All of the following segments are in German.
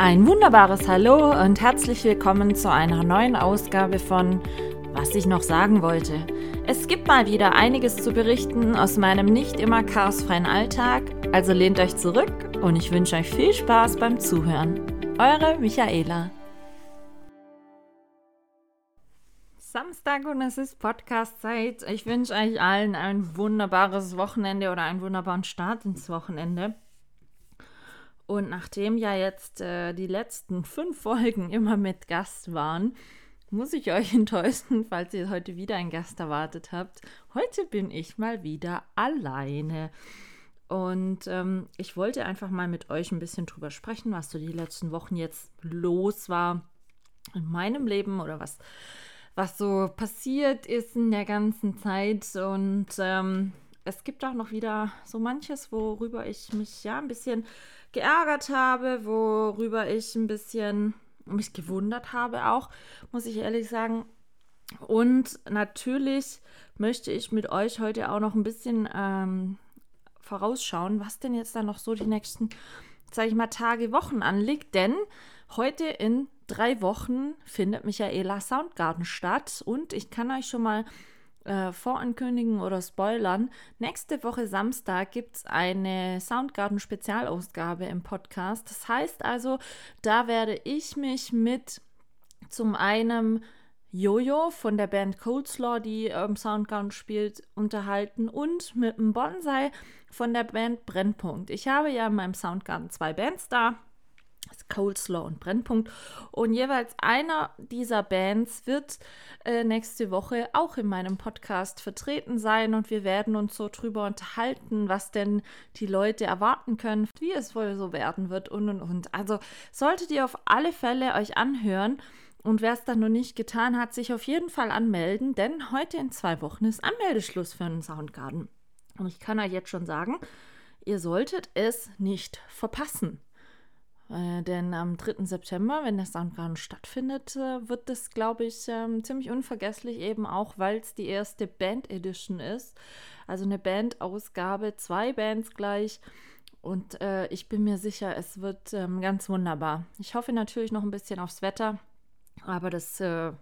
Ein wunderbares Hallo und herzlich willkommen zu einer neuen Ausgabe von Was ich noch sagen wollte. Es gibt mal wieder einiges zu berichten aus meinem nicht immer chaosfreien Alltag, also lehnt euch zurück und ich wünsche euch viel Spaß beim Zuhören. Eure Michaela. Samstag und es ist Podcast-Zeit. Ich wünsche euch allen ein wunderbares Wochenende oder einen wunderbaren Start ins Wochenende. Und nachdem ja jetzt äh, die letzten fünf Folgen immer mit Gast waren, muss ich euch enttäuschen, falls ihr heute wieder einen Gast erwartet habt. Heute bin ich mal wieder alleine. Und ähm, ich wollte einfach mal mit euch ein bisschen drüber sprechen, was so die letzten Wochen jetzt los war in meinem Leben oder was, was so passiert ist in der ganzen Zeit. Und ähm, es gibt auch noch wieder so manches, worüber ich mich ja ein bisschen geärgert habe, worüber ich ein bisschen mich gewundert habe auch, muss ich ehrlich sagen. Und natürlich möchte ich mit euch heute auch noch ein bisschen ähm, vorausschauen, was denn jetzt da noch so die nächsten, sage ich mal, Tage, Wochen anliegt. Denn heute in drei Wochen findet Michaela Soundgarden statt und ich kann euch schon mal äh, vorankündigen oder spoilern. Nächste Woche Samstag gibt es eine Soundgarden-Spezialausgabe im Podcast. Das heißt also, da werde ich mich mit zum einen Jojo von der Band Coldslaw, die ähm, Soundgarden spielt, unterhalten und mit dem Bonsai von der Band Brennpunkt. Ich habe ja in meinem Soundgarden zwei Bands da. Coleslaw und Brennpunkt. Und jeweils einer dieser Bands wird äh, nächste Woche auch in meinem Podcast vertreten sein und wir werden uns so drüber unterhalten, was denn die Leute erwarten können, wie es wohl so werden wird und und und. Also solltet ihr auf alle Fälle euch anhören. Und wer es dann noch nicht getan hat, sich auf jeden Fall anmelden, denn heute in zwei Wochen ist Anmeldeschluss für einen Soundgarden. Und ich kann euch jetzt schon sagen, ihr solltet es nicht verpassen. Äh, denn am 3. September, wenn der Soundgarden stattfindet, äh, wird das, glaube ich, ähm, ziemlich unvergesslich, eben auch, weil es die erste Band Edition ist. Also eine Bandausgabe, zwei Bands gleich. Und äh, ich bin mir sicher, es wird ähm, ganz wunderbar. Ich hoffe natürlich noch ein bisschen aufs Wetter, aber das äh,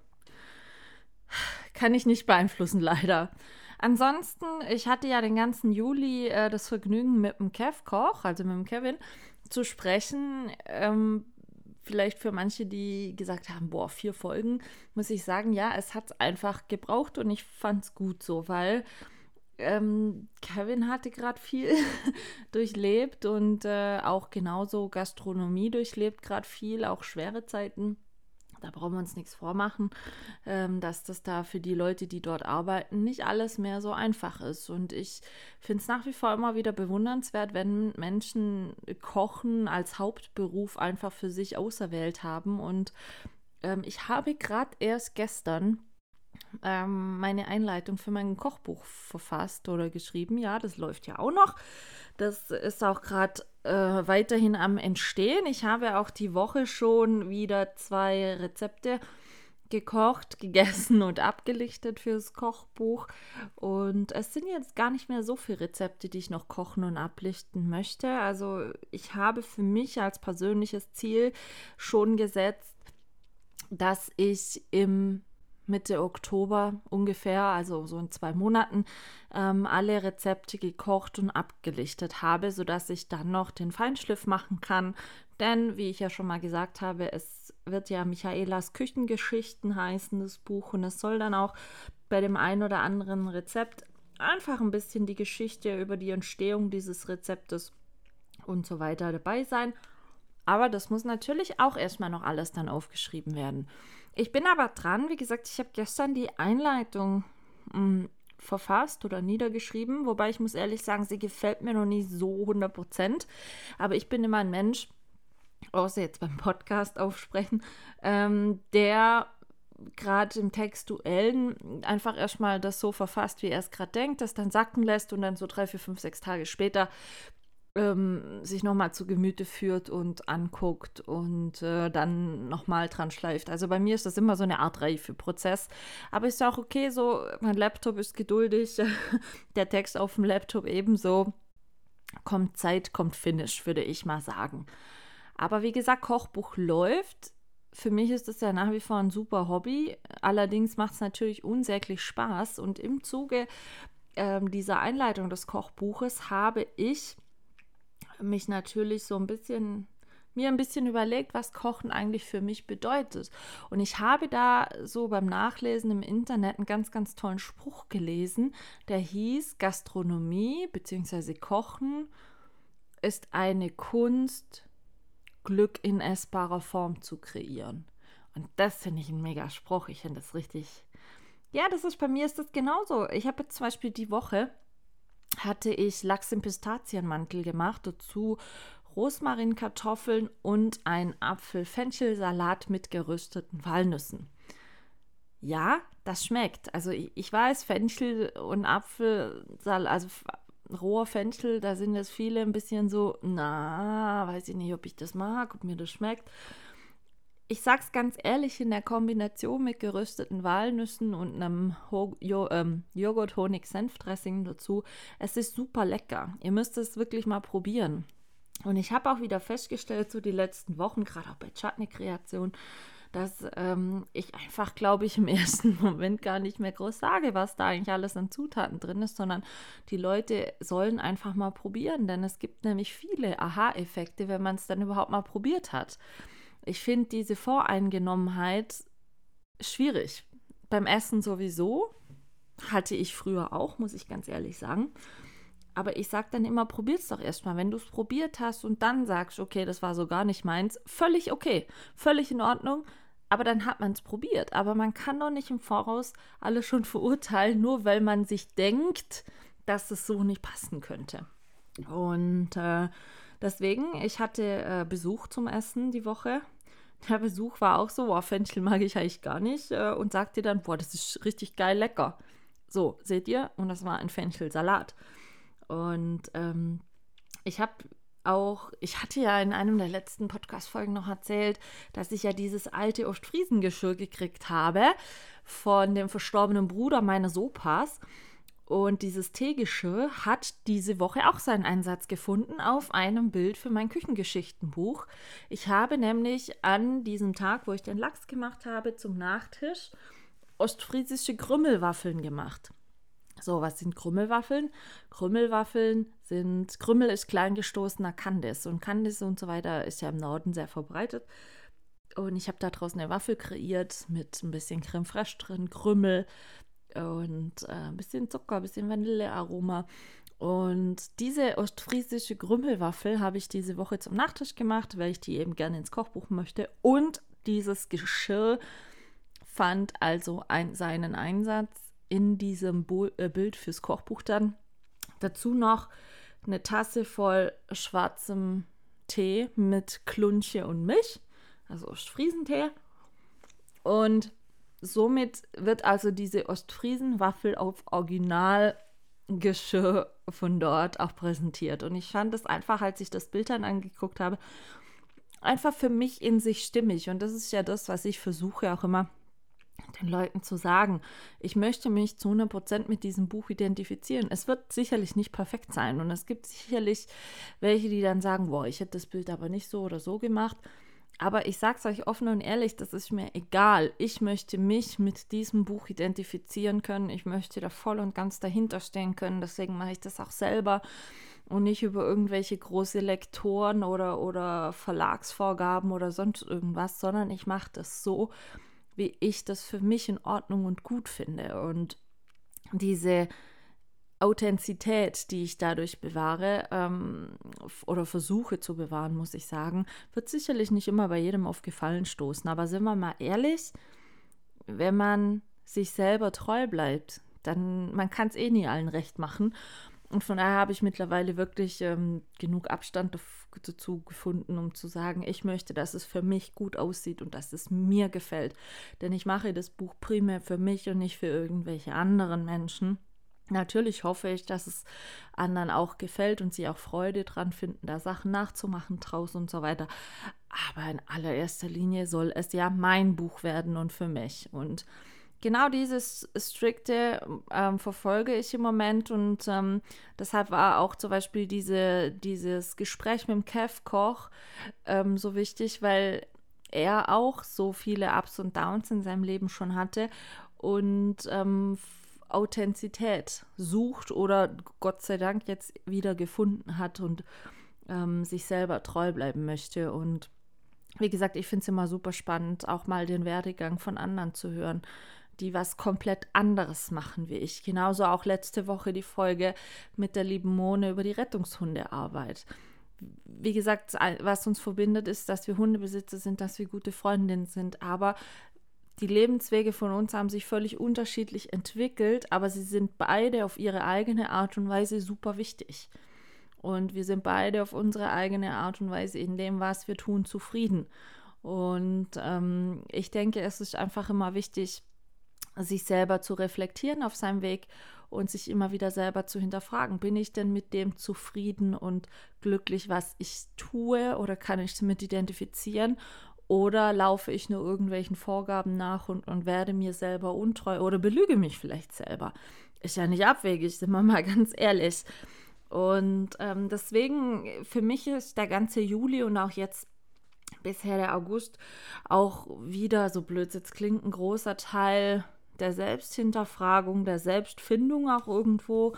kann ich nicht beeinflussen, leider. Ansonsten, ich hatte ja den ganzen Juli äh, das Vergnügen mit dem Kev Koch, also mit dem Kevin, zu sprechen. Ähm, vielleicht für manche, die gesagt haben, boah, vier Folgen, muss ich sagen, ja, es hat es einfach gebraucht und ich fand es gut so, weil ähm, Kevin hatte gerade viel durchlebt und äh, auch genauso Gastronomie durchlebt gerade viel, auch schwere Zeiten da brauchen wir uns nichts vormachen, ähm, dass das da für die Leute, die dort arbeiten, nicht alles mehr so einfach ist. Und ich finde es nach wie vor immer wieder bewundernswert, wenn Menschen Kochen als Hauptberuf einfach für sich auserwählt haben. Und ähm, ich habe gerade erst gestern ähm, meine Einleitung für mein Kochbuch verfasst oder geschrieben. Ja, das läuft ja auch noch. Das ist auch gerade äh, weiterhin am Entstehen. Ich habe auch die Woche schon wieder zwei Rezepte gekocht, gegessen und abgelichtet fürs Kochbuch. Und es sind jetzt gar nicht mehr so viele Rezepte, die ich noch kochen und ablichten möchte. Also ich habe für mich als persönliches Ziel schon gesetzt, dass ich im Mitte Oktober ungefähr, also so in zwei Monaten, ähm, alle Rezepte gekocht und abgelichtet habe, sodass ich dann noch den Feinschliff machen kann. Denn, wie ich ja schon mal gesagt habe, es wird ja Michaelas Küchengeschichten heißen, das Buch, und es soll dann auch bei dem einen oder anderen Rezept einfach ein bisschen die Geschichte über die Entstehung dieses Rezeptes und so weiter dabei sein. Aber das muss natürlich auch erstmal noch alles dann aufgeschrieben werden. Ich bin aber dran, wie gesagt, ich habe gestern die Einleitung mh, hm, verfasst oder niedergeschrieben, wobei ich muss ehrlich sagen, sie gefällt mir noch nicht so 100 Prozent. Aber ich bin immer ein Mensch, außer jetzt beim Podcast aufsprechen, ähm, der gerade im Textuellen einfach erstmal das so verfasst, wie er es gerade denkt, das dann sacken lässt und dann so drei, vier, fünf, sechs Tage später ähm, sich nochmal zu Gemüte führt und anguckt und äh, dann nochmal dran schleift. Also bei mir ist das immer so eine Art Reifeprozess. Aber ist ja auch okay, so mein Laptop ist geduldig, der Text auf dem Laptop ebenso. Kommt Zeit, kommt Finish, würde ich mal sagen. Aber wie gesagt, Kochbuch läuft. Für mich ist es ja nach wie vor ein super Hobby. Allerdings macht es natürlich unsäglich Spaß. Und im Zuge äh, dieser Einleitung des Kochbuches habe ich mich natürlich so ein bisschen mir ein bisschen überlegt, was Kochen eigentlich für mich bedeutet. Und ich habe da so beim Nachlesen im Internet einen ganz, ganz tollen Spruch gelesen, der hieß, Gastronomie bzw. Kochen ist eine Kunst, Glück in essbarer Form zu kreieren. Und das finde ich ein mega Spruch. Ich finde das richtig. Ja, das ist bei mir ist das genauso. Ich habe jetzt zum Beispiel die Woche hatte ich Lachs im Pistazienmantel gemacht, dazu Rosmarinkartoffeln und ein Apfel-Fenchelsalat mit gerösteten Walnüssen. Ja, das schmeckt. Also ich, ich weiß, Fenchel und Apfelsalat, also roher Fenchel, da sind jetzt viele ein bisschen so, na, weiß ich nicht, ob ich das mag, ob mir das schmeckt. Ich sag's ganz ehrlich, in der Kombination mit gerösteten Walnüssen und einem ähm, Joghurt-Honig-Senfdressing dazu, es ist super lecker. Ihr müsst es wirklich mal probieren. Und ich habe auch wieder festgestellt, so die letzten Wochen, gerade auch bei Chutney-Kreation, dass ähm, ich einfach, glaube ich, im ersten Moment gar nicht mehr groß sage, was da eigentlich alles an Zutaten drin ist, sondern die Leute sollen einfach mal probieren, denn es gibt nämlich viele Aha-Effekte, wenn man es dann überhaupt mal probiert hat. Ich finde diese Voreingenommenheit schwierig. Beim Essen sowieso, hatte ich früher auch, muss ich ganz ehrlich sagen. Aber ich sage dann immer, probier es doch erstmal. Wenn du es probiert hast und dann sagst, okay, das war so gar nicht meins, völlig okay, völlig in Ordnung. Aber dann hat man es probiert. Aber man kann doch nicht im Voraus alles schon verurteilen, nur weil man sich denkt, dass es so nicht passen könnte. Und äh, deswegen, ich hatte äh, Besuch zum Essen die Woche. Der Besuch war auch so, boah, Fenchel mag ich eigentlich gar nicht. Äh, und sagte dann, boah, das ist richtig geil lecker. So, seht ihr? Und das war ein Fenchelsalat. Und ähm, ich habe auch, ich hatte ja in einem der letzten Podcast-Folgen noch erzählt, dass ich ja dieses alte Ostfriesengeschirr gekriegt habe von dem verstorbenen Bruder meines Opas. Und dieses Teegeschirr hat diese Woche auch seinen Einsatz gefunden auf einem Bild für mein Küchengeschichtenbuch. Ich habe nämlich an diesem Tag, wo ich den Lachs gemacht habe, zum Nachtisch ostfriesische Krümmelwaffeln gemacht. So, was sind Krümmelwaffeln? Krümmelwaffeln sind, Krümmel ist kleingestoßener Kandis und Kandis und so weiter ist ja im Norden sehr verbreitet. Und ich habe da draußen eine Waffel kreiert mit ein bisschen Creme fraiche drin, Krümmel und äh, ein bisschen Zucker, ein bisschen Vanillearoma. Und diese ostfriesische Krümmelwaffel habe ich diese Woche zum Nachtisch gemacht, weil ich die eben gerne ins Kochbuch möchte. Und dieses Geschirr fand also ein, seinen Einsatz in diesem Bo äh, Bild fürs Kochbuch dann. Dazu noch eine Tasse voll schwarzem Tee mit Klunche und Milch, also Ostfriesentee. Und somit wird also diese Ostfriesenwaffel auf Originalgeschirr von dort auch präsentiert. Und ich fand es einfach, als ich das Bild dann angeguckt habe, einfach für mich in sich stimmig. Und das ist ja das, was ich versuche auch immer den Leuten zu sagen, ich möchte mich zu 100% mit diesem Buch identifizieren. Es wird sicherlich nicht perfekt sein und es gibt sicherlich welche, die dann sagen, boah, ich hätte das Bild aber nicht so oder so gemacht. Aber ich sage es euch offen und ehrlich, das ist mir egal. Ich möchte mich mit diesem Buch identifizieren können. Ich möchte da voll und ganz dahinter stehen können. Deswegen mache ich das auch selber und nicht über irgendwelche große Lektoren oder, oder Verlagsvorgaben oder sonst irgendwas, sondern ich mache das so, wie ich das für mich in Ordnung und gut finde. Und diese Authentizität, die ich dadurch bewahre ähm, oder versuche zu bewahren, muss ich sagen, wird sicherlich nicht immer bei jedem auf Gefallen stoßen. Aber sind wir mal ehrlich, wenn man sich selber treu bleibt, dann man kann es eh nie allen recht machen. Und von daher habe ich mittlerweile wirklich ähm, genug Abstand dazu gefunden, um zu sagen, ich möchte, dass es für mich gut aussieht und dass es mir gefällt. Denn ich mache das Buch primär für mich und nicht für irgendwelche anderen Menschen. Natürlich hoffe ich, dass es anderen auch gefällt und sie auch Freude dran finden, da Sachen nachzumachen draußen und so weiter. Aber in allererster Linie soll es ja mein Buch werden und für mich. Und genau dieses strikte ähm, verfolge ich im Moment und ähm, deshalb war auch zum Beispiel diese, dieses Gespräch mit dem Kev Koch ähm, so wichtig, weil er auch so viele Ups und Downs in seinem Leben schon hatte und ähm, Authentizität sucht oder Gott sei Dank jetzt wieder gefunden hat und ähm, sich selber treu bleiben möchte. Und wie gesagt, ich finde es immer super spannend, auch mal den Werdegang von anderen zu hören, die was komplett anderes machen wie ich. Genauso auch letzte Woche die Folge mit der lieben Mone über die Rettungshundearbeit. Wie gesagt, was uns verbindet, ist, dass wir Hundebesitzer sind, dass wir gute Freundinnen sind. Aber die Lebenswege von uns haben sich völlig unterschiedlich entwickelt, aber sie sind beide auf ihre eigene Art und Weise super wichtig. Und wir sind beide auf unsere eigene Art und Weise in dem, was wir tun, zufrieden. Und ähm, ich denke, es ist einfach immer wichtig, sich selber zu reflektieren auf seinem Weg und sich immer wieder selber zu hinterfragen, bin ich denn mit dem zufrieden und glücklich, was ich tue oder kann ich es mit identifizieren oder laufe ich nur irgendwelchen Vorgaben nach und, und werde mir selber untreu oder belüge mich vielleicht selber? Ist ja nicht abwegig, sind wir mal ganz ehrlich. Und ähm, deswegen, für mich ist der ganze Juli und auch jetzt bisher der August auch wieder, so blöd jetzt klingt, ein großer Teil der Selbsthinterfragung, der Selbstfindung auch irgendwo.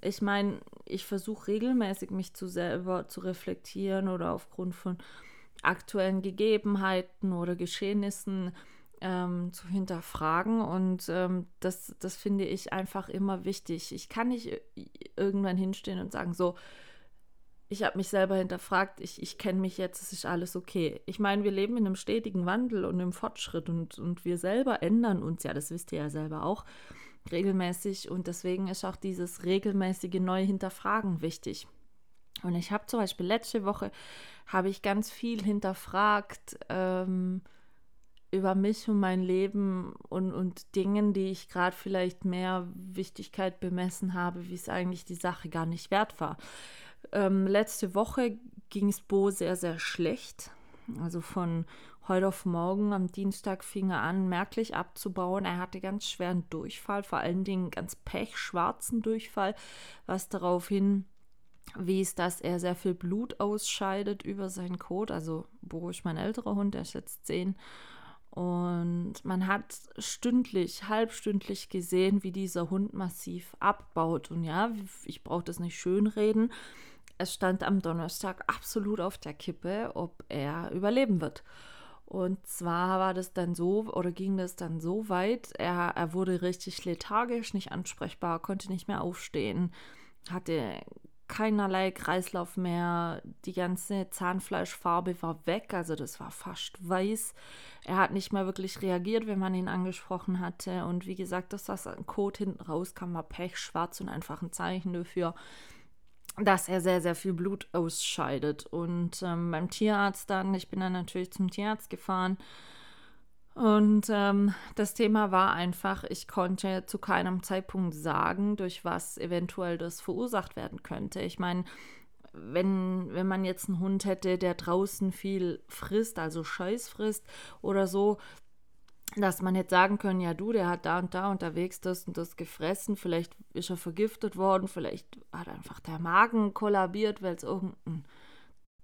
Ich meine, ich versuche regelmäßig mich zu selber zu reflektieren oder aufgrund von aktuellen Gegebenheiten oder Geschehnissen ähm, zu hinterfragen. Und ähm, das, das finde ich einfach immer wichtig. Ich kann nicht irgendwann hinstehen und sagen, so, ich habe mich selber hinterfragt, ich, ich kenne mich jetzt, es ist alles okay. Ich meine, wir leben in einem stetigen Wandel und im Fortschritt und, und wir selber ändern uns ja, das wisst ihr ja selber auch, regelmäßig. Und deswegen ist auch dieses regelmäßige Neue hinterfragen wichtig. Und ich habe zum Beispiel letzte Woche habe ich ganz viel hinterfragt ähm, über mich und mein Leben und, und Dingen, die ich gerade vielleicht mehr Wichtigkeit bemessen habe, wie es eigentlich die Sache gar nicht wert war. Ähm, letzte Woche ging es Bo sehr, sehr schlecht. Also von heute auf morgen am Dienstag fing er an, merklich abzubauen. Er hatte ganz schweren Durchfall, vor allen Dingen ganz pechschwarzen Durchfall, was darauf hin wies, dass er sehr viel Blut ausscheidet über seinen Kot. Also Bo ist mein älterer Hund, der ist jetzt zehn. Und man hat stündlich, halbstündlich gesehen, wie dieser Hund massiv abbaut. Und ja, ich brauche das nicht schönreden. Es stand am Donnerstag absolut auf der Kippe, ob er überleben wird. Und zwar war das dann so, oder ging das dann so weit, er, er wurde richtig lethargisch, nicht ansprechbar, konnte nicht mehr aufstehen, hatte keinerlei Kreislauf mehr. Die ganze Zahnfleischfarbe war weg, also das war fast weiß. Er hat nicht mehr wirklich reagiert, wenn man ihn angesprochen hatte. Und wie gesagt, das, was ein Code hinten rauskam, war pechschwarz und einfach ein Zeichen dafür, dass er sehr, sehr viel Blut ausscheidet. Und ähm, beim Tierarzt dann, ich bin dann natürlich zum Tierarzt gefahren und ähm, das Thema war einfach, ich konnte zu keinem Zeitpunkt sagen, durch was eventuell das verursacht werden könnte. Ich meine, wenn, wenn man jetzt einen Hund hätte, der draußen viel frisst, also Scheiß frisst oder so, dass man hätte sagen können, ja du, der hat da und da unterwegs das und das gefressen, vielleicht ist er vergiftet worden, vielleicht hat einfach der Magen kollabiert, weil es irgendein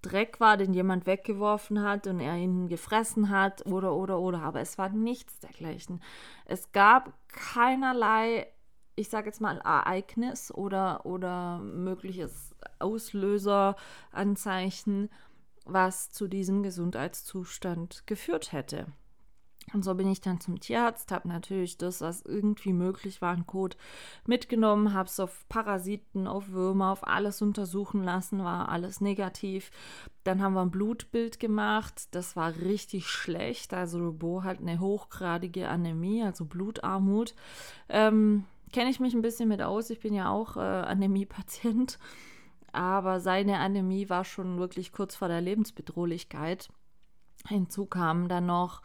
Dreck war, den jemand weggeworfen hat und er ihn gefressen hat oder oder oder. Aber es war nichts dergleichen. Es gab keinerlei, ich sage jetzt mal, Ereignis oder, oder mögliches Auslöseranzeichen, was zu diesem Gesundheitszustand geführt hätte. Und so bin ich dann zum Tierarzt, habe natürlich das, was irgendwie möglich war, ein Code mitgenommen, habe es auf Parasiten, auf Würmer, auf alles untersuchen lassen, war alles negativ. Dann haben wir ein Blutbild gemacht, das war richtig schlecht. Also Bo hat eine hochgradige Anämie, also Blutarmut. Ähm, Kenne ich mich ein bisschen mit aus, ich bin ja auch äh, Anämie-Patient. Aber seine Anämie war schon wirklich kurz vor der Lebensbedrohlichkeit. Hinzu kamen dann noch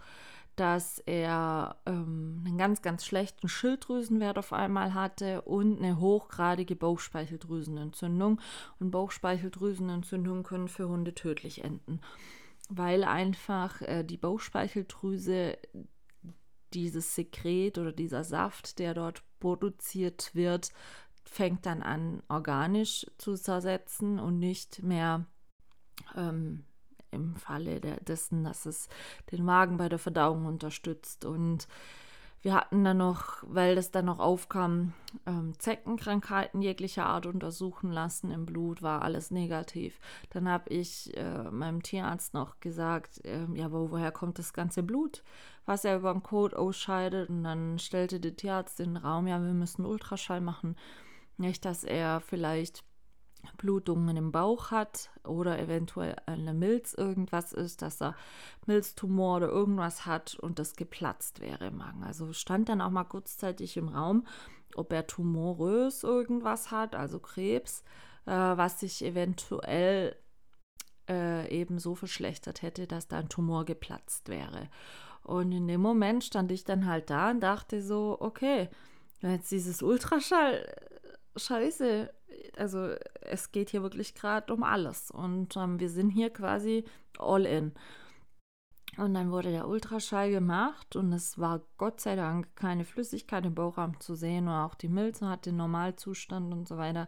dass er ähm, einen ganz, ganz schlechten Schilddrüsenwert auf einmal hatte und eine hochgradige Bauchspeicheldrüsenentzündung. Und Bauchspeicheldrüsenentzündungen können für Hunde tödlich enden, weil einfach äh, die Bauchspeicheldrüse dieses Sekret oder dieser Saft, der dort produziert wird, fängt dann an, organisch zu zersetzen und nicht mehr ähm, im Falle dessen, dass es den Magen bei der Verdauung unterstützt. Und wir hatten dann noch, weil das dann noch aufkam, ähm, Zeckenkrankheiten jeglicher Art untersuchen lassen im Blut, war alles negativ. Dann habe ich äh, meinem Tierarzt noch gesagt, äh, ja, aber woher kommt das ganze Blut, was er über den Kot ausscheidet? Und dann stellte der Tierarzt den Raum, ja, wir müssen Ultraschall machen. Nicht, dass er vielleicht Blutungen im Bauch hat oder eventuell eine Milz irgendwas ist, dass er Milztumor oder irgendwas hat und das geplatzt wäre im Magen. Also stand dann auch mal kurzzeitig im Raum, ob er tumorös irgendwas hat, also Krebs, äh, was sich eventuell äh, eben so verschlechtert hätte, dass da ein Tumor geplatzt wäre. Und in dem Moment stand ich dann halt da und dachte so, okay, jetzt dieses Ultraschall, scheiße, also es geht hier wirklich gerade um alles. Und ähm, wir sind hier quasi all in. Und dann wurde der Ultraschall gemacht und es war Gott sei Dank keine Flüssigkeit im Bauchraum zu sehen oder auch die Milze hat den Normalzustand und so weiter.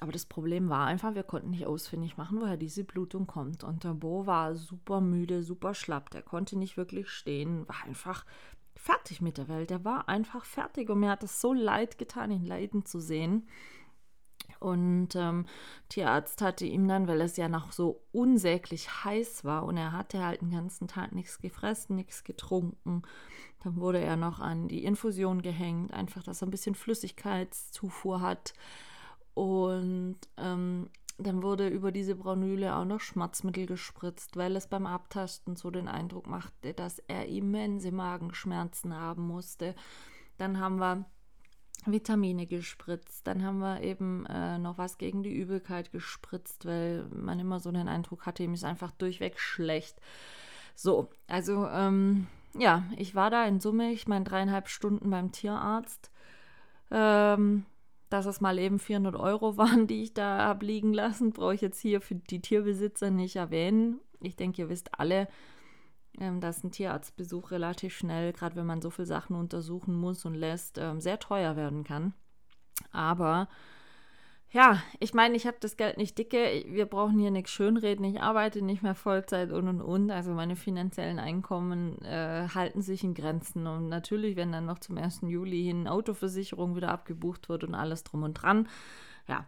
Aber das Problem war einfach, wir konnten nicht ausfindig machen, woher diese Blutung kommt. Und der Bo war super müde, super schlapp. Der konnte nicht wirklich stehen, war einfach fertig mit der Welt. Der war einfach fertig und mir hat es so leid getan, ihn leiden zu sehen. Und ähm, Tierarzt hatte ihm dann, weil es ja noch so unsäglich heiß war und er hatte halt den ganzen Tag nichts gefressen, nichts getrunken, dann wurde er noch an die Infusion gehängt, einfach, dass er ein bisschen Flüssigkeitszufuhr hat. Und ähm, dann wurde über diese Braunüle auch noch Schmerzmittel gespritzt, weil es beim Abtasten so den Eindruck machte, dass er immense Magenschmerzen haben musste. Dann haben wir Vitamine gespritzt. Dann haben wir eben äh, noch was gegen die Übelkeit gespritzt, weil man immer so den Eindruck hatte, ihm ist einfach durchweg schlecht. So, also ähm, ja, ich war da in Summe, ich meine, dreieinhalb Stunden beim Tierarzt. Ähm, dass es mal eben 400 Euro waren, die ich da habe liegen lassen, brauche ich jetzt hier für die Tierbesitzer nicht erwähnen. Ich denke, ihr wisst alle, ähm, dass ein Tierarztbesuch relativ schnell, gerade wenn man so viele Sachen untersuchen muss und lässt, ähm, sehr teuer werden kann. Aber ja, ich meine, ich habe das Geld nicht dicke. Wir brauchen hier nichts schönreden. Ich arbeite nicht mehr Vollzeit und und und. Also meine finanziellen Einkommen äh, halten sich in Grenzen. Und natürlich, wenn dann noch zum 1. Juli hin Autoversicherung wieder abgebucht wird und alles drum und dran, ja,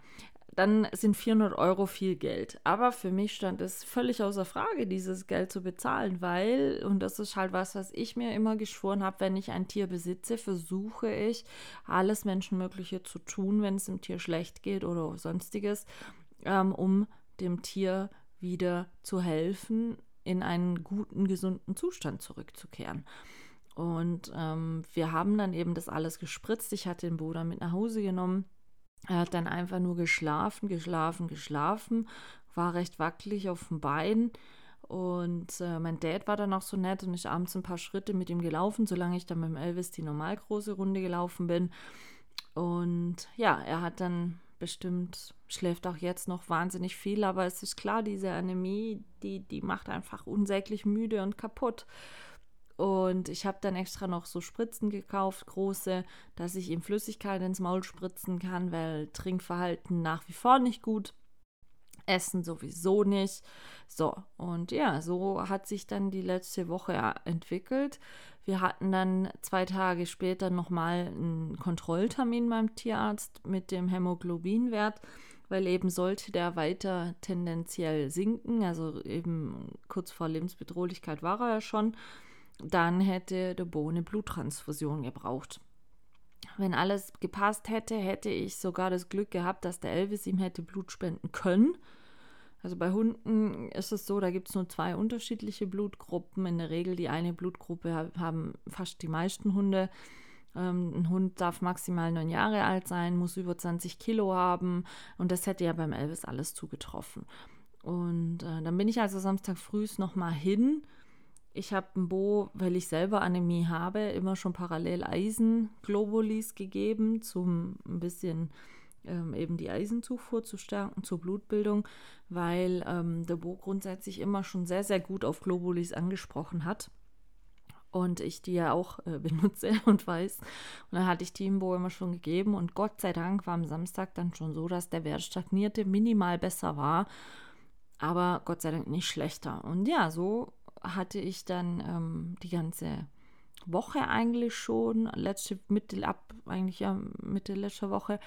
dann sind 400 Euro viel Geld. Aber für mich stand es völlig außer Frage, dieses Geld zu bezahlen, weil, und das ist halt was, was ich mir immer geschworen habe, wenn ich ein Tier besitze, versuche ich, alles Menschenmögliche zu tun, wenn es dem Tier schlecht geht oder sonstiges, ähm, um dem Tier wieder zu helfen, in einen guten, gesunden Zustand zurückzukehren. Und ähm, wir haben dann eben das alles gespritzt. Ich hatte den Bruder mit nach Hause genommen er hat dann einfach nur geschlafen, geschlafen, geschlafen, war recht wackelig auf dem Bein. Und äh, mein Dad war dann auch so nett und ich abends ein paar Schritte mit ihm gelaufen, solange ich dann mit dem Elvis die normal große Runde gelaufen bin. Und ja, er hat dann bestimmt, schläft auch jetzt noch wahnsinnig viel, aber es ist klar, diese Anämie, die, die macht einfach unsäglich müde und kaputt. Und ich habe dann extra noch so Spritzen gekauft, große, dass ich ihm Flüssigkeit ins Maul spritzen kann, weil Trinkverhalten nach wie vor nicht gut. Essen sowieso nicht. So, und ja, so hat sich dann die letzte Woche entwickelt. Wir hatten dann zwei Tage später nochmal einen Kontrolltermin beim Tierarzt mit dem Hämoglobinwert, weil eben sollte der weiter tendenziell sinken, also eben kurz vor Lebensbedrohlichkeit war er ja schon dann hätte der Bo eine Bluttransfusion gebraucht. Wenn alles gepasst hätte, hätte ich sogar das Glück gehabt, dass der Elvis ihm hätte Blut spenden können. Also bei Hunden ist es so, da gibt es nur zwei unterschiedliche Blutgruppen. In der Regel die eine Blutgruppe haben fast die meisten Hunde. Ähm, ein Hund darf maximal neun Jahre alt sein, muss über 20 Kilo haben und das hätte ja beim Elvis alles zugetroffen. Und äh, dann bin ich also Samstag früh nochmal hin ich habe ein Bo, weil ich selber Anämie habe, immer schon parallel Eisenglobulis gegeben, zum ein bisschen ähm, eben die Eisenzufuhr zu stärken, zur Blutbildung, weil ähm, der Bo grundsätzlich immer schon sehr, sehr gut auf Globulis angesprochen hat. und ich die ja auch äh, benutze und weiß. Und dann hatte ich die im Bo immer schon gegeben und Gott sei Dank war am Samstag dann schon so, dass der Wert stagnierte, minimal besser war, aber Gott sei Dank nicht schlechter. Und ja, so hatte ich dann ähm, die ganze Woche eigentlich schon, letzte Mitte ab, eigentlich ja Mitte letzter Woche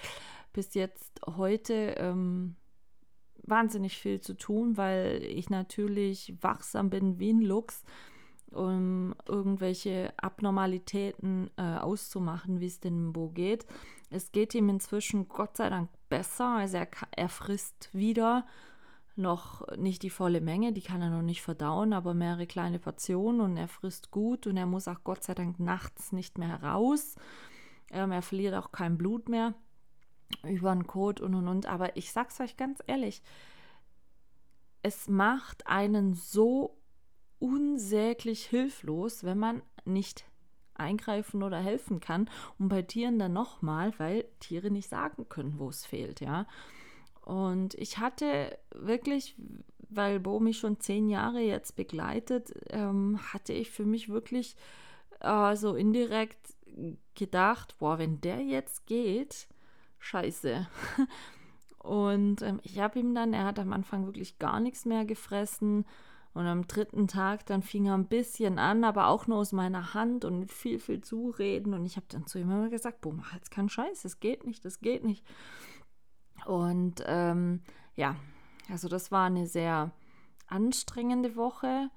bis jetzt heute ähm, wahnsinnig viel zu tun, weil ich natürlich wachsam bin wie ein Luchs um irgendwelche Abnormalitäten äh, auszumachen, wie es dem Bo geht. Es geht ihm inzwischen Gott sei Dank besser. Also er, er frisst wieder noch nicht die volle Menge, die kann er noch nicht verdauen, aber mehrere kleine Portionen und er frisst gut und er muss auch Gott sei Dank nachts nicht mehr heraus. Ähm, er verliert auch kein Blut mehr über den Kot und und und. Aber ich sag's euch ganz ehrlich, es macht einen so unsäglich hilflos, wenn man nicht eingreifen oder helfen kann. Und bei Tieren dann nochmal, weil Tiere nicht sagen können, wo es fehlt, ja. Und ich hatte wirklich, weil Bo mich schon zehn Jahre jetzt begleitet, ähm, hatte ich für mich wirklich äh, so indirekt gedacht, boah, wenn der jetzt geht, scheiße. Und ähm, ich habe ihm dann, er hat am Anfang wirklich gar nichts mehr gefressen und am dritten Tag dann fing er ein bisschen an, aber auch nur aus meiner Hand und mit viel, viel Zureden. Und ich habe dann zu ihm immer gesagt, boah, mach jetzt keinen Scheiß, das geht nicht, das geht nicht. Und ähm, ja, also das war eine sehr anstrengende Woche.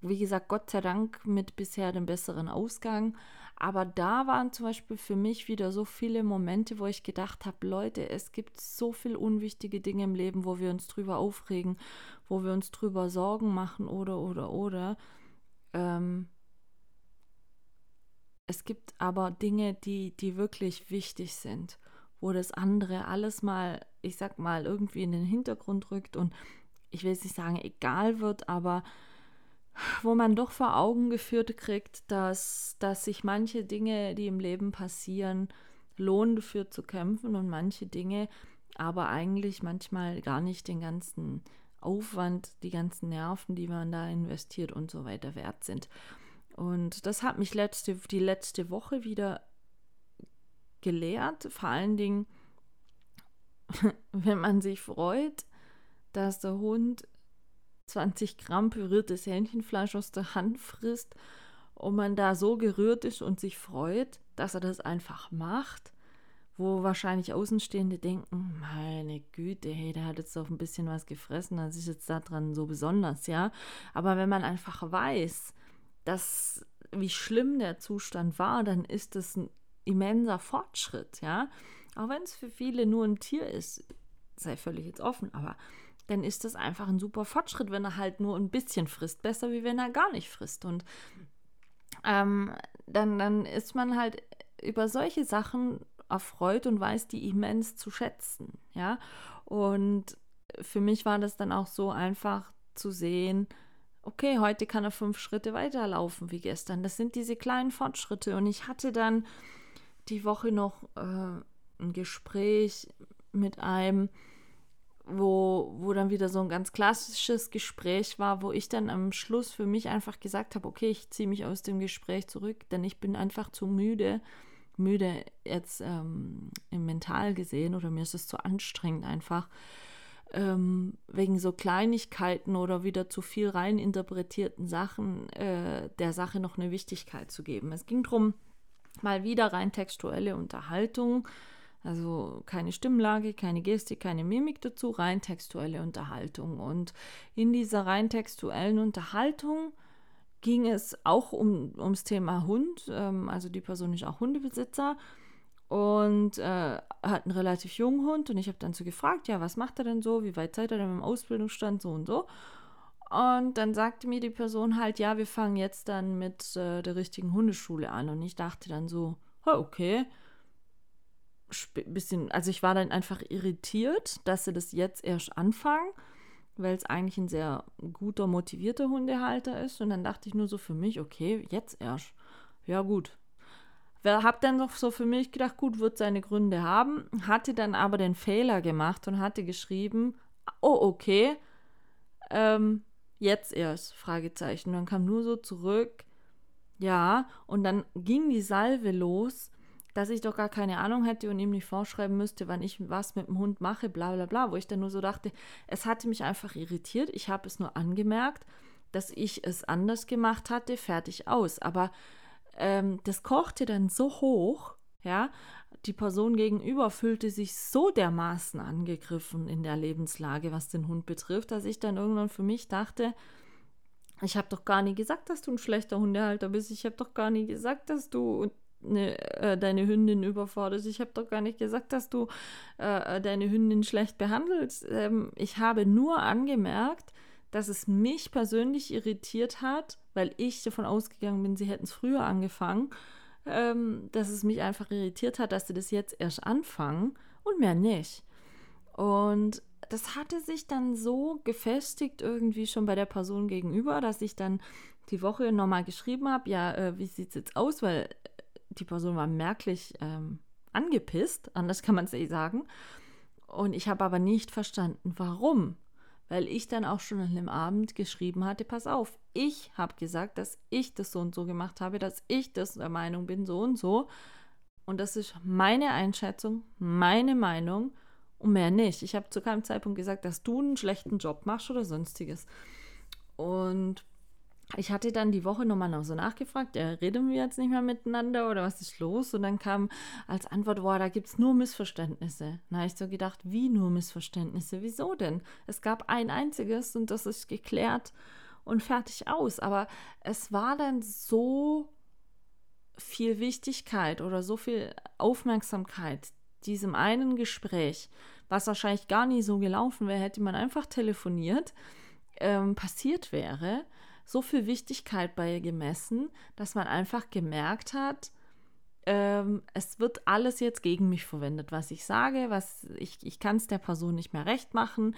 Wie gesagt, Gott sei Dank mit bisher dem besseren Ausgang. Aber da waren zum Beispiel für mich wieder so viele Momente, wo ich gedacht habe, Leute, es gibt so viel unwichtige Dinge im Leben, wo wir uns drüber aufregen, wo wir uns drüber Sorgen machen oder oder oder. Ähm, es gibt aber Dinge, die, die wirklich wichtig sind, wo das andere alles mal, ich sag mal, irgendwie in den Hintergrund rückt und ich will jetzt nicht sagen, egal wird, aber wo man doch vor Augen geführt kriegt, dass, dass sich manche Dinge, die im Leben passieren, lohnen dafür zu kämpfen und manche Dinge aber eigentlich manchmal gar nicht den ganzen Aufwand, die ganzen Nerven, die man da investiert und so weiter wert sind. Und das hat mich letzte, die letzte Woche wieder gelehrt, vor allen Dingen, wenn man sich freut, dass der Hund 20 Gramm püriertes Hähnchenfleisch aus der Hand frisst und man da so gerührt ist und sich freut, dass er das einfach macht, wo wahrscheinlich Außenstehende denken, meine Güte, hey, der hat jetzt doch ein bisschen was gefressen, das ist jetzt daran so besonders, ja. Aber wenn man einfach weiß, dass wie schlimm der Zustand war, dann ist das ein immenser Fortschritt, ja. Auch wenn es für viele nur ein Tier ist, sei völlig jetzt offen, aber dann ist das einfach ein super Fortschritt, wenn er halt nur ein bisschen frisst. Besser, wie wenn er gar nicht frisst. Und ähm, dann, dann ist man halt über solche Sachen erfreut und weiß die immens zu schätzen. Ja. Und für mich war das dann auch so einfach zu sehen, okay, heute kann er fünf Schritte weiterlaufen wie gestern. Das sind diese kleinen Fortschritte. Und ich hatte dann die Woche noch äh, ein Gespräch mit einem, wo, wo dann wieder so ein ganz klassisches Gespräch war, wo ich dann am Schluss für mich einfach gesagt habe, okay, ich ziehe mich aus dem Gespräch zurück, denn ich bin einfach zu müde, müde jetzt ähm, im Mental gesehen oder mir ist es zu anstrengend einfach, ähm, wegen so Kleinigkeiten oder wieder zu viel rein interpretierten Sachen äh, der Sache noch eine Wichtigkeit zu geben. Es ging darum, mal wieder rein textuelle Unterhaltung also keine Stimmlage, keine Gestik, keine Mimik dazu, rein textuelle Unterhaltung. Und in dieser rein textuellen Unterhaltung ging es auch um, ums Thema Hund. Ähm, also die Person ist auch Hundebesitzer und äh, hat einen relativ jungen Hund. Und ich habe dann so gefragt, ja, was macht er denn so? Wie weit seid ihr denn im Ausbildungsstand? So und so. Und dann sagte mir die Person halt, ja, wir fangen jetzt dann mit äh, der richtigen Hundeschule an. Und ich dachte dann so, okay, bisschen, also ich war dann einfach irritiert, dass sie das jetzt erst anfangen, weil es eigentlich ein sehr guter, motivierter Hundehalter ist. Und dann dachte ich nur so für mich, okay, jetzt erst. Ja, gut. Hab dann noch so für mich gedacht, gut, wird seine Gründe haben, hatte dann aber den Fehler gemacht und hatte geschrieben, oh, okay, ähm, jetzt erst, Fragezeichen. Und dann kam nur so zurück, Ja, und dann ging die Salve los, dass ich doch gar keine Ahnung hätte und ihm nicht vorschreiben müsste, wann ich was mit dem Hund mache, bla bla bla, wo ich dann nur so dachte, es hatte mich einfach irritiert, ich habe es nur angemerkt, dass ich es anders gemacht hatte, fertig aus. Aber ähm, das kochte dann so hoch, ja, die Person gegenüber fühlte sich so dermaßen angegriffen in der Lebenslage, was den Hund betrifft, dass ich dann irgendwann für mich dachte, ich habe doch gar nie gesagt, dass du ein schlechter Hundehalter bist. Ich habe doch gar nie gesagt, dass du ne, äh, deine Hündin überforderst. Ich habe doch gar nicht gesagt, dass du äh, deine Hündin schlecht behandelst. Ähm, ich habe nur angemerkt, dass es mich persönlich irritiert hat, weil ich davon ausgegangen bin, sie hätten es früher angefangen, ähm, dass es mich einfach irritiert hat, dass sie das jetzt erst anfangen und mehr nicht. Und das hatte sich dann so gefestigt irgendwie schon bei der Person gegenüber, dass ich dann die Woche nochmal geschrieben habe, ja, äh, wie sieht es jetzt aus, weil die Person war merklich ähm, angepisst, anders kann man es nicht sagen. Und ich habe aber nicht verstanden, warum weil ich dann auch schon an dem Abend geschrieben hatte, pass auf, ich habe gesagt, dass ich das so und so gemacht habe, dass ich das der Meinung bin, so und so. Und das ist meine Einschätzung, meine Meinung und mehr nicht. Ich habe zu keinem Zeitpunkt gesagt, dass du einen schlechten Job machst oder sonstiges. Und ich hatte dann die Woche nochmal noch so nachgefragt, ja, reden wir jetzt nicht mehr miteinander oder was ist los? Und dann kam als Antwort, boah, da gibt es nur Missverständnisse. Na, ich so gedacht, wie nur Missverständnisse? Wieso denn? Es gab ein einziges und das ist geklärt und fertig aus. Aber es war dann so viel Wichtigkeit oder so viel Aufmerksamkeit diesem einen Gespräch, was wahrscheinlich gar nie so gelaufen wäre, hätte man einfach telefoniert, ähm, passiert wäre so viel Wichtigkeit bei ihr gemessen, dass man einfach gemerkt hat, ähm, es wird alles jetzt gegen mich verwendet, was ich sage, was ich, ich kann es der Person nicht mehr recht machen.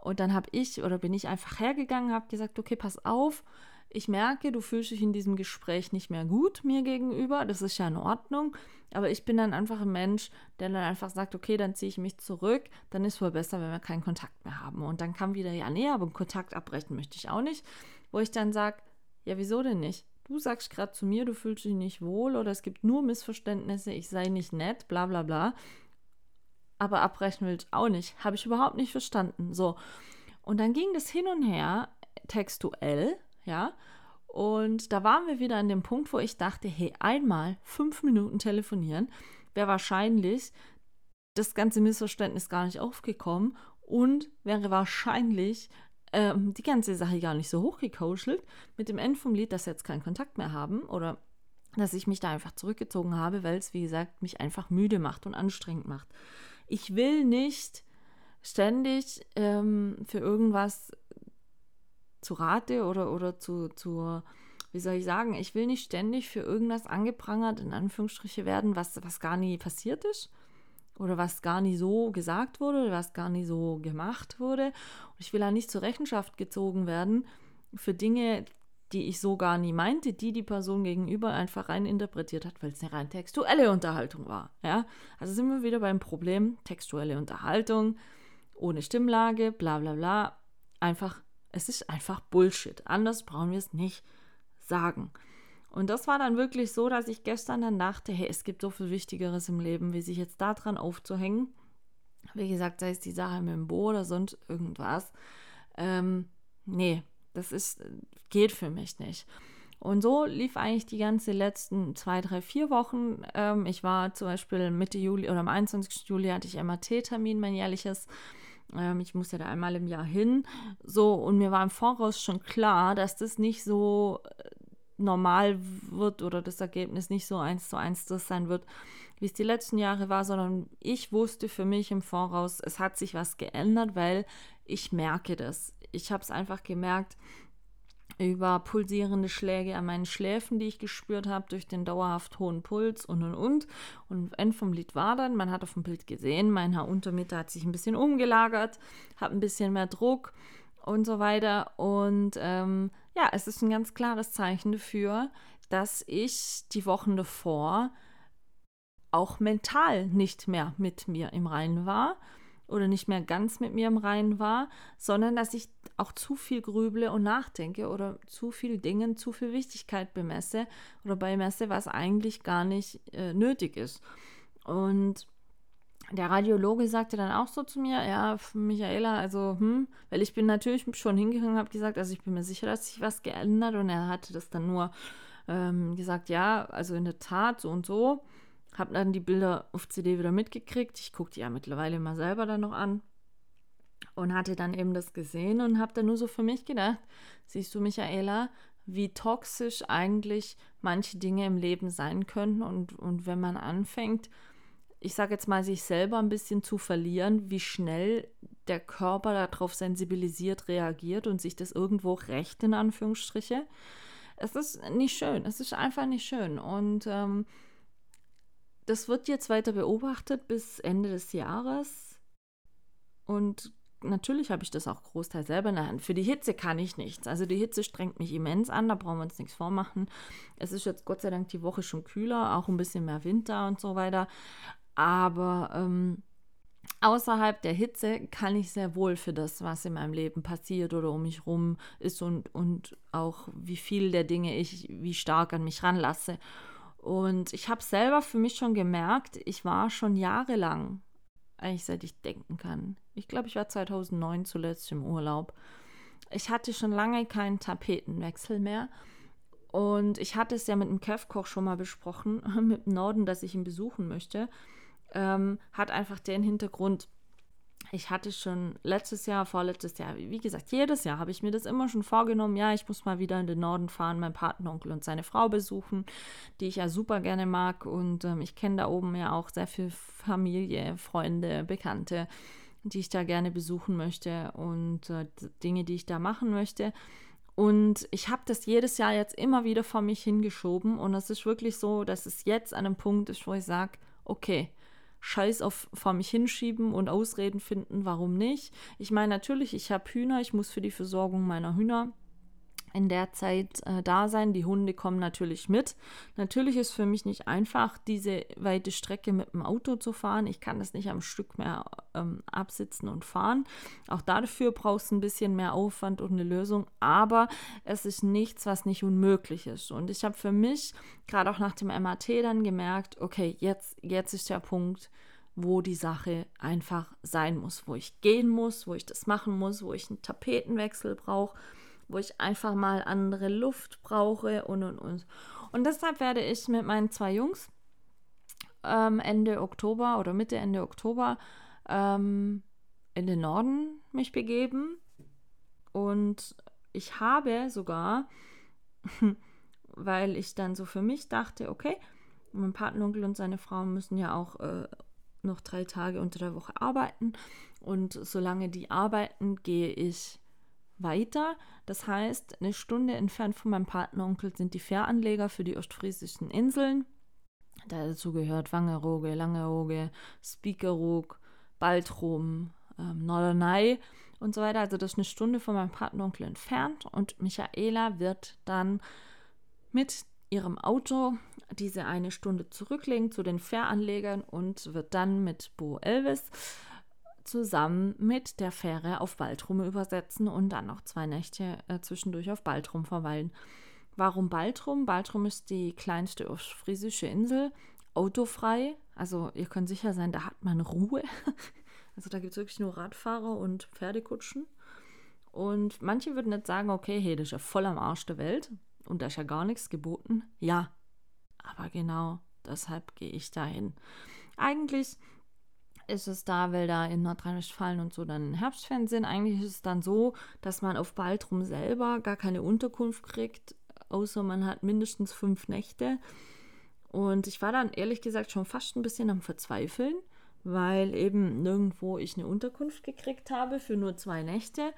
Und dann habe ich oder bin ich einfach hergegangen, habe gesagt, okay, pass auf, ich merke, du fühlst dich in diesem Gespräch nicht mehr gut mir gegenüber, das ist ja in Ordnung, aber ich bin dann einfach ein Mensch, der dann einfach sagt, okay, dann ziehe ich mich zurück, dann ist wohl besser, wenn wir keinen Kontakt mehr haben. Und dann kam wieder, ja, nee, aber Kontakt abbrechen möchte ich auch nicht wo ich dann sage, ja, wieso denn nicht? Du sagst gerade zu mir, du fühlst dich nicht wohl oder es gibt nur Missverständnisse, ich sei nicht nett, bla bla bla. Aber abbrechen willst auch nicht. Habe ich überhaupt nicht verstanden. So. Und dann ging das hin und her, textuell, ja. Und da waren wir wieder an dem Punkt, wo ich dachte, hey, einmal fünf Minuten telefonieren wäre wahrscheinlich das ganze Missverständnis gar nicht aufgekommen und wäre wahrscheinlich ähm, die ganze Sache gar nicht so hochgekauschelt. Mit dem Ende vom Lied, dass sie jetzt keinen Kontakt mehr haben oder dass ich mich da einfach zurückgezogen habe, weil es, wie gesagt, mich einfach müde macht und anstrengend macht. Ich will nicht ständig ähm, für irgendwas zu Rate oder, oder zu, zu, wie soll ich sagen, ich will nicht ständig für irgendwas angeprangert, in Anführungsstriche werden, was, was gar nie passiert ist oder was gar nicht so gesagt wurde oder was gar nicht so gemacht wurde. Und ich will da nicht zur Rechenschaft gezogen werden für Dinge, die ich so gar nie meinte, die die Person gegenüber einfach rein interpretiert hat, weil es eine rein textuelle Unterhaltung war. Ja? Also sind wir wieder beim Problem textuelle Unterhaltung ohne Stimmlage, bla bla bla. Einfach, es ist einfach Bullshit. Anders brauchen wir es nicht sagen. Und das war dann wirklich so, dass ich gestern dann dachte, hey, es gibt so viel Wichtigeres im Leben, wie sich jetzt daran aufzuhängen. Wie gesagt, sei es die Sache mit dem Bo oder sonst irgendwas. Ähm, nee, das ist, geht für mich nicht. Und so lief eigentlich die ganze letzten zwei, drei, vier Wochen. Ähm, ich war zum Beispiel Mitte Juli oder am 21. Juli hatte ich MAT-Termin, mein jährliches. Ähm, ich musste da einmal im Jahr hin. So, und mir war im Voraus schon klar, dass das nicht so normal wird oder das Ergebnis nicht so eins zu eins das sein wird, wie es die letzten Jahre war, sondern ich wusste für mich im Voraus, es hat sich was geändert, weil ich merke das. Ich habe es einfach gemerkt über pulsierende Schläge an meinen Schläfen, die ich gespürt habe, durch den dauerhaft hohen Puls und und und. Und End vom Lied war dann, man hat auf dem Bild gesehen, mein Haar Untermitte hat sich ein bisschen umgelagert, hat ein bisschen mehr Druck und so weiter. Und ähm, ja, es ist ein ganz klares Zeichen dafür, dass ich die Wochen davor auch mental nicht mehr mit mir im Reinen war oder nicht mehr ganz mit mir im Reinen war, sondern dass ich auch zu viel grüble und nachdenke oder zu viel Dingen zu viel Wichtigkeit bemesse oder beimesse, was eigentlich gar nicht äh, nötig ist. Und der Radiologe sagte dann auch so zu mir, ja, Michaela, also, hm, weil ich bin natürlich schon hingegangen habe gesagt, also ich bin mir sicher, dass sich was geändert und er hatte das dann nur ähm, gesagt, ja, also in der Tat so und so. Habe dann die Bilder auf CD wieder mitgekriegt. Ich gucke die ja mittlerweile mal selber dann noch an und hatte dann eben das gesehen und habe dann nur so für mich gedacht, siehst du, Michaela, wie toxisch eigentlich manche Dinge im Leben sein können und, und wenn man anfängt, ich sage jetzt mal, sich selber ein bisschen zu verlieren, wie schnell der Körper darauf sensibilisiert reagiert und sich das irgendwo recht in Anführungsstriche. Es ist nicht schön, es ist einfach nicht schön. Und ähm, das wird jetzt weiter beobachtet bis Ende des Jahres. Und natürlich habe ich das auch großteils selber in der Hand. Für die Hitze kann ich nichts. Also die Hitze strengt mich immens an, da brauchen wir uns nichts vormachen. Es ist jetzt Gott sei Dank die Woche schon kühler, auch ein bisschen mehr Winter und so weiter. Aber ähm, außerhalb der Hitze kann ich sehr wohl für das, was in meinem Leben passiert oder um mich rum ist und, und auch wie viel der Dinge ich, wie stark an mich ranlasse. Und ich habe selber für mich schon gemerkt, ich war schon jahrelang, eigentlich seit ich denken kann. Ich glaube, ich war 2009 zuletzt im Urlaub. Ich hatte schon lange keinen Tapetenwechsel mehr. Und ich hatte es ja mit dem Kevkoch schon mal besprochen, mit Norden, dass ich ihn besuchen möchte ähm, hat einfach den Hintergrund, ich hatte schon letztes Jahr, vorletztes Jahr, wie gesagt, jedes Jahr habe ich mir das immer schon vorgenommen, ja, ich muss mal wieder in den Norden fahren, meinen Patenonkel und seine Frau besuchen, die ich ja super gerne mag und ähm, ich kenne da oben ja auch sehr viel Familie, Freunde, Bekannte, die ich da gerne besuchen möchte und äh, Dinge, die ich da machen möchte. Und ich habe das jedes Jahr jetzt immer wieder vor mich hingeschoben und es ist wirklich so, dass es jetzt an einem Punkt ist, wo ich sage, okay, Scheiß auf vor mich hinschieben und Ausreden finden, warum nicht. Ich meine, natürlich, ich habe Hühner, ich muss für die Versorgung meiner Hühner in der Zeit äh, da sein. Die Hunde kommen natürlich mit. Natürlich ist für mich nicht einfach, diese weite Strecke mit dem Auto zu fahren. Ich kann das nicht am Stück mehr ähm, absitzen und fahren. Auch dafür brauchst du ein bisschen mehr Aufwand und eine Lösung. Aber es ist nichts, was nicht unmöglich ist. Und ich habe für mich gerade auch nach dem MAT dann gemerkt, okay, jetzt, jetzt ist der Punkt, wo die Sache einfach sein muss, wo ich gehen muss, wo ich das machen muss, wo ich einen Tapetenwechsel brauche wo ich einfach mal andere Luft brauche und und und. Und deshalb werde ich mit meinen zwei Jungs ähm, Ende Oktober oder Mitte, Ende Oktober ähm, in den Norden mich begeben. Und ich habe sogar, weil ich dann so für mich dachte, okay, mein Patenonkel und seine Frau müssen ja auch äh, noch drei Tage unter der Woche arbeiten. Und solange die arbeiten, gehe ich weiter. Das heißt, eine Stunde entfernt von meinem Partneronkel sind die Fähranleger für die ostfriesischen Inseln. Dazu gehört Wangerooge, Langeoge, Spiekeroog, Baltrum, ähm, Norderney und so weiter. Also das ist eine Stunde von meinem Partneronkel entfernt und Michaela wird dann mit ihrem Auto diese eine Stunde zurücklegen zu den Fähranlegern und wird dann mit Bo Elvis zusammen mit der Fähre auf Baltrum übersetzen und dann noch zwei Nächte äh, zwischendurch auf Baltrum verweilen. Warum Baltrum? Baltrum ist die kleinste ostfriesische Insel, autofrei. Also ihr könnt sicher sein, da hat man Ruhe. Also da gibt es wirklich nur Radfahrer und Pferdekutschen. Und manche würden jetzt sagen, okay, hey, das ist ja voll am Arsch der Welt und da ist ja gar nichts geboten. Ja, aber genau deshalb gehe ich dahin. Eigentlich ist es da, weil da in Nordrhein-Westfalen und so dann Herbstferien sind. Eigentlich ist es dann so, dass man auf Baltrum selber gar keine Unterkunft kriegt, außer man hat mindestens fünf Nächte. Und ich war dann ehrlich gesagt schon fast ein bisschen am Verzweifeln, weil eben nirgendwo ich eine Unterkunft gekriegt habe für nur zwei Nächte.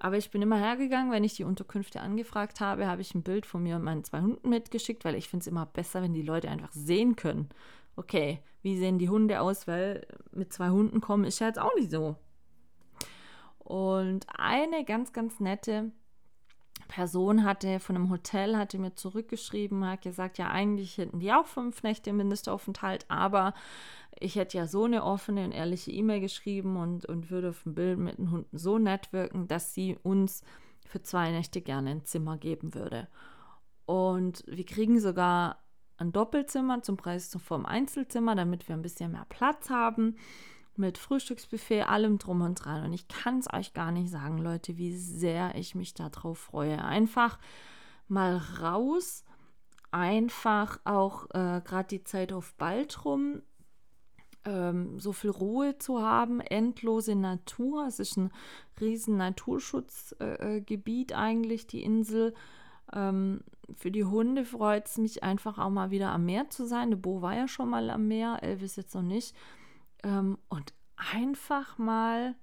Aber ich bin immer hergegangen, wenn ich die Unterkünfte angefragt habe, habe ich ein Bild von mir und meinen zwei Hunden mitgeschickt, weil ich finde es immer besser, wenn die Leute einfach sehen können, okay, wie sehen die Hunde aus, weil mit zwei Hunden kommen ist ja jetzt auch nicht so. Und eine ganz, ganz nette Person hatte von einem Hotel, hatte mir zurückgeschrieben, hat gesagt, ja, eigentlich hätten die auch fünf Nächte Mindestaufenthalt, aber ich hätte ja so eine offene und ehrliche E-Mail geschrieben und, und würde auf dem Bild mit den Hunden so nett wirken, dass sie uns für zwei Nächte gerne ein Zimmer geben würde. Und wir kriegen sogar ein Doppelzimmer zum Preis vom Einzelzimmer, damit wir ein bisschen mehr Platz haben. Mit Frühstücksbuffet, allem drum und dran. Und ich kann es euch gar nicht sagen, Leute, wie sehr ich mich darauf freue. Einfach mal raus, einfach auch äh, gerade die Zeit auf Baltrum ähm, so viel Ruhe zu haben, endlose Natur. Es ist ein riesen Naturschutzgebiet äh, eigentlich, die Insel. Ähm, für die Hunde freut es mich einfach auch mal wieder am Meer zu sein. Der Bo war ja schon mal am Meer, Elvis jetzt noch nicht. Ähm, und einfach mal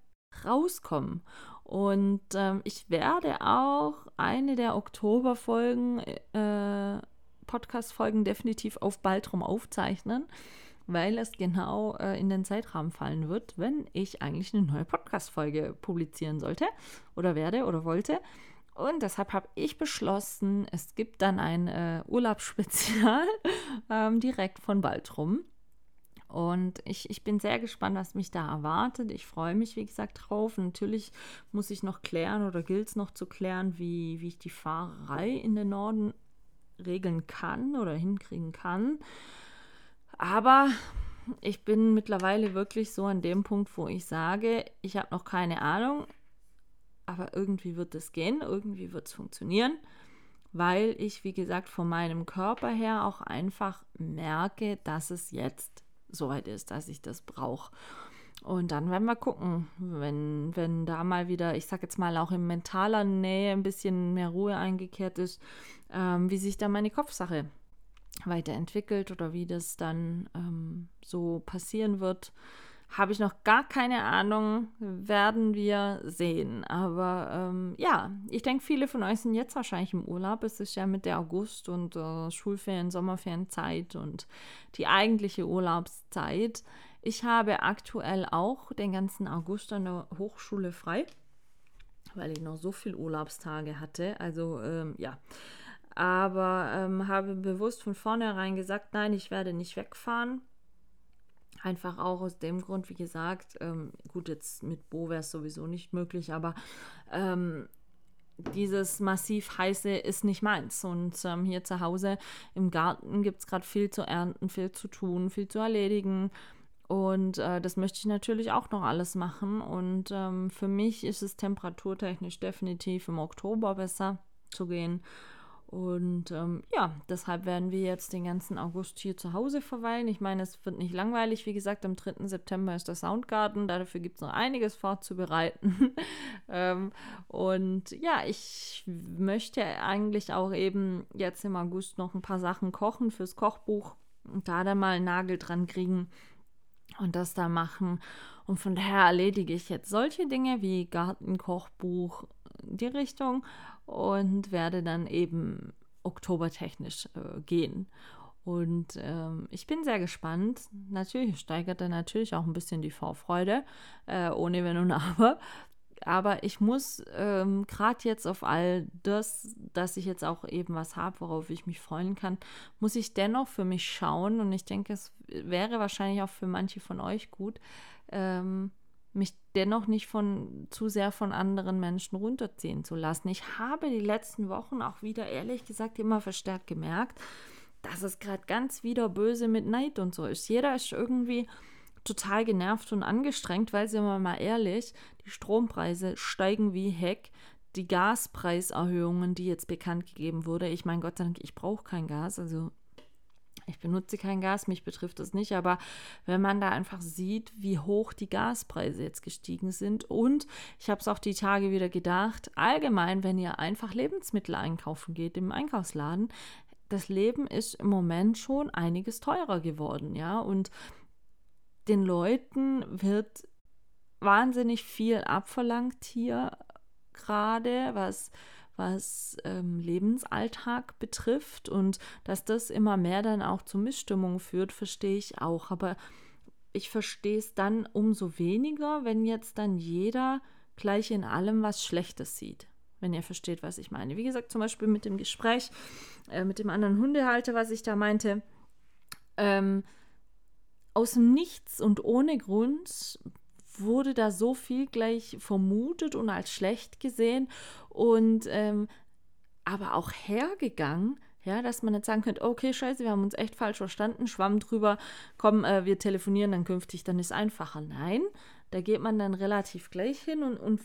rauskommen. Und ähm, ich werde auch eine der Oktoberfolgen, äh, Podcast-Folgen definitiv auf Baltrum aufzeichnen weil es genau äh, in den Zeitrahmen fallen wird, wenn ich eigentlich eine neue Podcast-Folge publizieren sollte oder werde oder wollte. Und deshalb habe ich beschlossen, es gibt dann ein äh, Urlaubsspezial ähm, direkt von Baltrum. Und ich, ich bin sehr gespannt, was mich da erwartet. Ich freue mich, wie gesagt, drauf. Natürlich muss ich noch klären oder gilt es noch zu klären, wie, wie ich die Fahrerei in den Norden regeln kann oder hinkriegen kann. Aber ich bin mittlerweile wirklich so an dem Punkt, wo ich sage, ich habe noch keine Ahnung, aber irgendwie wird es gehen, irgendwie wird es funktionieren, weil ich, wie gesagt, von meinem Körper her auch einfach merke, dass es jetzt soweit ist, dass ich das brauche. Und dann werden wir gucken, wenn, wenn da mal wieder, ich sag jetzt mal auch in mentaler Nähe ein bisschen mehr Ruhe eingekehrt ist, ähm, wie sich da meine Kopfsache weiterentwickelt oder wie das dann ähm, so passieren wird, habe ich noch gar keine Ahnung, werden wir sehen. Aber ähm, ja, ich denke, viele von euch sind jetzt wahrscheinlich im Urlaub. Es ist ja mit der August- und äh, Schulferien, Sommerferienzeit und die eigentliche Urlaubszeit. Ich habe aktuell auch den ganzen August an der Hochschule frei, weil ich noch so viele Urlaubstage hatte. Also ähm, ja, aber ähm, habe bewusst von vornherein gesagt, nein, ich werde nicht wegfahren. Einfach auch aus dem Grund, wie gesagt, ähm, gut, jetzt mit Bo wäre es sowieso nicht möglich, aber ähm, dieses massiv heiße ist nicht meins. Und ähm, hier zu Hause im Garten gibt es gerade viel zu ernten, viel zu tun, viel zu erledigen. Und äh, das möchte ich natürlich auch noch alles machen. Und ähm, für mich ist es temperaturtechnisch definitiv im Oktober besser zu gehen. Und ähm, ja, deshalb werden wir jetzt den ganzen August hier zu Hause verweilen. Ich meine, es wird nicht langweilig. Wie gesagt, am 3. September ist der Soundgarten. Dafür gibt es noch einiges vorzubereiten. ähm, und ja, ich möchte eigentlich auch eben jetzt im August noch ein paar Sachen kochen fürs Kochbuch und da dann mal einen Nagel dran kriegen und das da machen. Und von daher erledige ich jetzt solche Dinge wie Gartenkochbuch, die Richtung und werde dann eben oktobertechnisch äh, gehen. Und ähm, ich bin sehr gespannt. Natürlich steigert er natürlich auch ein bisschen die Vorfreude, äh, ohne Wenn und Aber. Aber ich muss ähm, gerade jetzt auf all das, dass ich jetzt auch eben was habe, worauf ich mich freuen kann, muss ich dennoch für mich schauen. Und ich denke, es wäre wahrscheinlich auch für manche von euch gut, ähm, mich dennoch nicht von zu sehr von anderen Menschen runterziehen zu lassen. Ich habe die letzten Wochen auch wieder ehrlich gesagt immer verstärkt gemerkt, dass es gerade ganz wieder böse mit Neid und so ist. Jeder ist irgendwie total genervt und angestrengt, weil, sind wir mal ehrlich, die Strompreise steigen wie Heck. Die Gaspreiserhöhungen, die jetzt bekannt gegeben wurde, ich meine Gott sei Dank, ich brauche kein Gas, also ich benutze kein Gas, mich betrifft das nicht, aber wenn man da einfach sieht, wie hoch die Gaspreise jetzt gestiegen sind und ich habe es auch die Tage wieder gedacht, allgemein, wenn ihr einfach Lebensmittel einkaufen geht im Einkaufsladen, das Leben ist im Moment schon einiges teurer geworden, ja, und den Leuten wird wahnsinnig viel abverlangt hier gerade, was was ähm, Lebensalltag betrifft und dass das immer mehr dann auch zu Missstimmung führt, verstehe ich auch. Aber ich verstehe es dann umso weniger, wenn jetzt dann jeder gleich in allem was Schlechtes sieht. wenn ihr versteht, was ich meine. Wie gesagt, zum Beispiel mit dem Gespräch äh, mit dem anderen Hundehalter, was ich da meinte. Ähm, aus dem Nichts und ohne Grund wurde da so viel gleich vermutet und als schlecht gesehen und ähm, aber auch hergegangen, ja, dass man nicht sagen könnte, okay, scheiße, wir haben uns echt falsch verstanden, schwamm drüber, komm, äh, wir telefonieren dann künftig, dann ist einfacher. Nein, da geht man dann relativ gleich hin und, und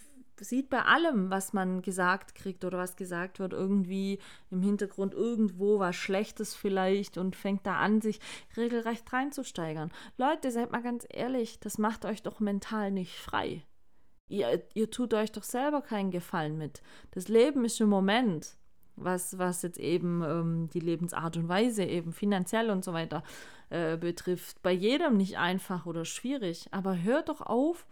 sieht bei allem, was man gesagt kriegt oder was gesagt wird, irgendwie im Hintergrund irgendwo was Schlechtes vielleicht und fängt da an, sich regelrecht reinzusteigern. Leute, seid mal ganz ehrlich, das macht euch doch mental nicht frei. Ihr, ihr tut euch doch selber keinen Gefallen mit. Das Leben ist im Moment, was, was jetzt eben ähm, die Lebensart und Weise, eben finanziell und so weiter äh, betrifft, bei jedem nicht einfach oder schwierig. Aber hört doch auf,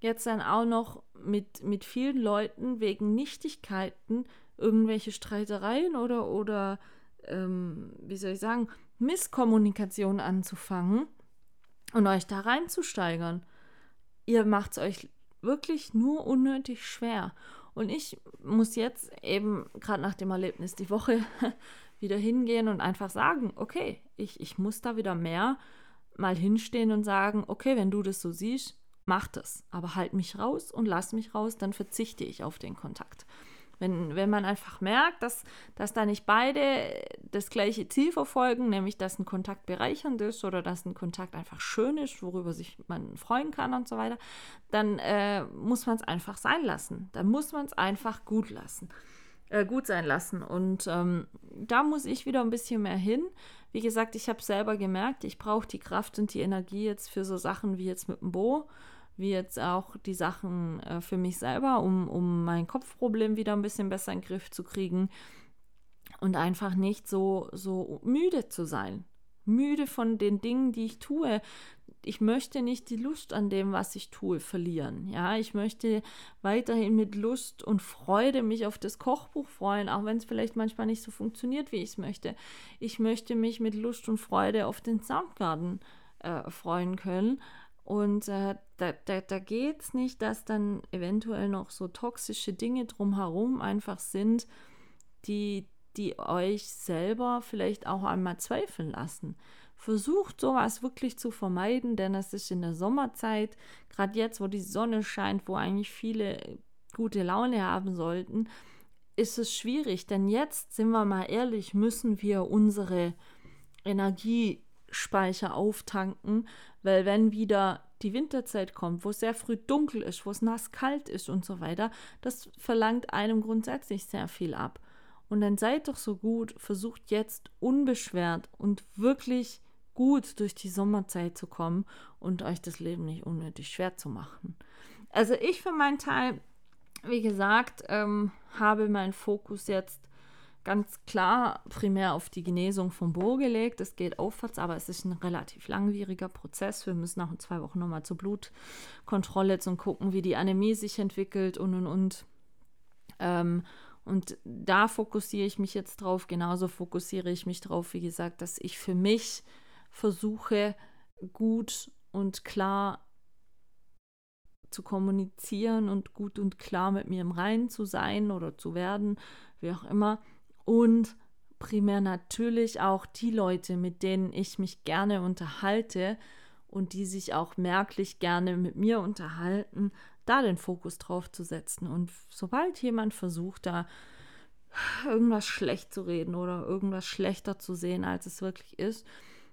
jetzt dann auch noch mit, mit vielen Leuten wegen Nichtigkeiten irgendwelche Streitereien oder, oder ähm, wie soll ich sagen, Misskommunikation anzufangen und euch da reinzusteigern. Ihr macht es euch wirklich nur unnötig schwer. Und ich muss jetzt eben gerade nach dem Erlebnis die Woche wieder hingehen und einfach sagen, okay, ich, ich muss da wieder mehr mal hinstehen und sagen, okay, wenn du das so siehst, mach das, aber halt mich raus und lass mich raus, dann verzichte ich auf den Kontakt. Wenn, wenn man einfach merkt, dass, dass da nicht beide das gleiche Ziel verfolgen, nämlich dass ein Kontakt bereichernd ist oder dass ein Kontakt einfach schön ist, worüber sich man freuen kann und so weiter, dann äh, muss man es einfach sein lassen. Dann muss man es einfach gut lassen. Äh, gut sein lassen. Und ähm, da muss ich wieder ein bisschen mehr hin. Wie gesagt, ich habe selber gemerkt, ich brauche die Kraft und die Energie jetzt für so Sachen wie jetzt mit dem Bo wie jetzt auch die Sachen äh, für mich selber, um, um mein Kopfproblem wieder ein bisschen besser in den Griff zu kriegen und einfach nicht so, so müde zu sein. Müde von den Dingen, die ich tue. Ich möchte nicht die Lust an dem, was ich tue, verlieren. Ja, ich möchte weiterhin mit Lust und Freude mich auf das Kochbuch freuen, auch wenn es vielleicht manchmal nicht so funktioniert, wie ich es möchte. Ich möchte mich mit Lust und Freude auf den Soundgarden äh, freuen können und äh, da, da, da geht es nicht, dass dann eventuell noch so toxische Dinge drumherum einfach sind, die, die euch selber vielleicht auch einmal zweifeln lassen. Versucht sowas wirklich zu vermeiden, denn es ist in der Sommerzeit, gerade jetzt, wo die Sonne scheint, wo eigentlich viele gute Laune haben sollten, ist es schwierig. Denn jetzt, sind wir mal ehrlich, müssen wir unsere Energiespeicher auftanken, weil wenn wieder die Winterzeit kommt, wo es sehr früh dunkel ist, wo es nass kalt ist und so weiter, das verlangt einem grundsätzlich sehr viel ab. Und dann seid doch so gut, versucht jetzt unbeschwert und wirklich gut durch die Sommerzeit zu kommen und euch das Leben nicht unnötig schwer zu machen. Also ich für meinen Teil, wie gesagt, ähm, habe meinen Fokus jetzt ganz klar primär auf die Genesung vom Bo gelegt. Es geht aufwärts, aber es ist ein relativ langwieriger Prozess. Wir müssen nach zwei Wochen nochmal zur Blutkontrolle zum gucken, wie die Anämie sich entwickelt und und und. Ähm, und da fokussiere ich mich jetzt drauf. Genauso fokussiere ich mich drauf, wie gesagt, dass ich für mich versuche, gut und klar zu kommunizieren und gut und klar mit mir im Reinen zu sein oder zu werden, wie auch immer und primär natürlich auch die Leute, mit denen ich mich gerne unterhalte und die sich auch merklich gerne mit mir unterhalten, da den Fokus drauf zu setzen. Und sobald jemand versucht, da irgendwas schlecht zu reden oder irgendwas schlechter zu sehen, als es wirklich ist,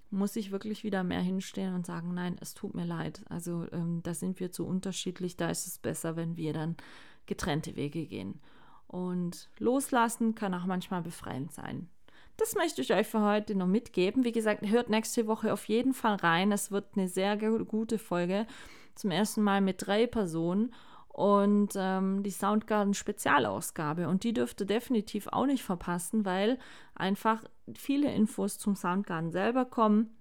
muss ich wirklich wieder mehr hinstehen und sagen, nein, es tut mir leid. Also ähm, da sind wir zu unterschiedlich, da ist es besser, wenn wir dann getrennte Wege gehen. Und loslassen kann auch manchmal befreiend sein. Das möchte ich euch für heute noch mitgeben. Wie gesagt, hört nächste Woche auf jeden Fall rein. Es wird eine sehr gute Folge. Zum ersten Mal mit drei Personen und ähm, die Soundgarden Spezialausgabe. Und die dürfte definitiv auch nicht verpassen, weil einfach viele Infos zum Soundgarden selber kommen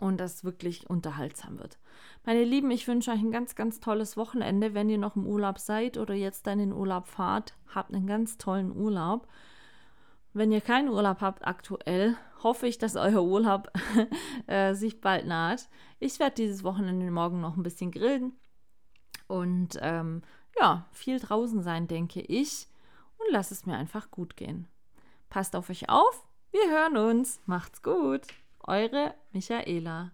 und das wirklich unterhaltsam wird. Meine Lieben, ich wünsche euch ein ganz, ganz tolles Wochenende. Wenn ihr noch im Urlaub seid oder jetzt dann in den Urlaub fahrt, habt einen ganz tollen Urlaub. Wenn ihr keinen Urlaub habt aktuell, hoffe ich, dass euer Urlaub äh, sich bald naht. Ich werde dieses Wochenende morgen noch ein bisschen grillen und ähm, ja, viel draußen sein, denke ich. und lasst es mir einfach gut gehen. Passt auf euch auf, wir hören uns. Macht's gut. Eure Michaela.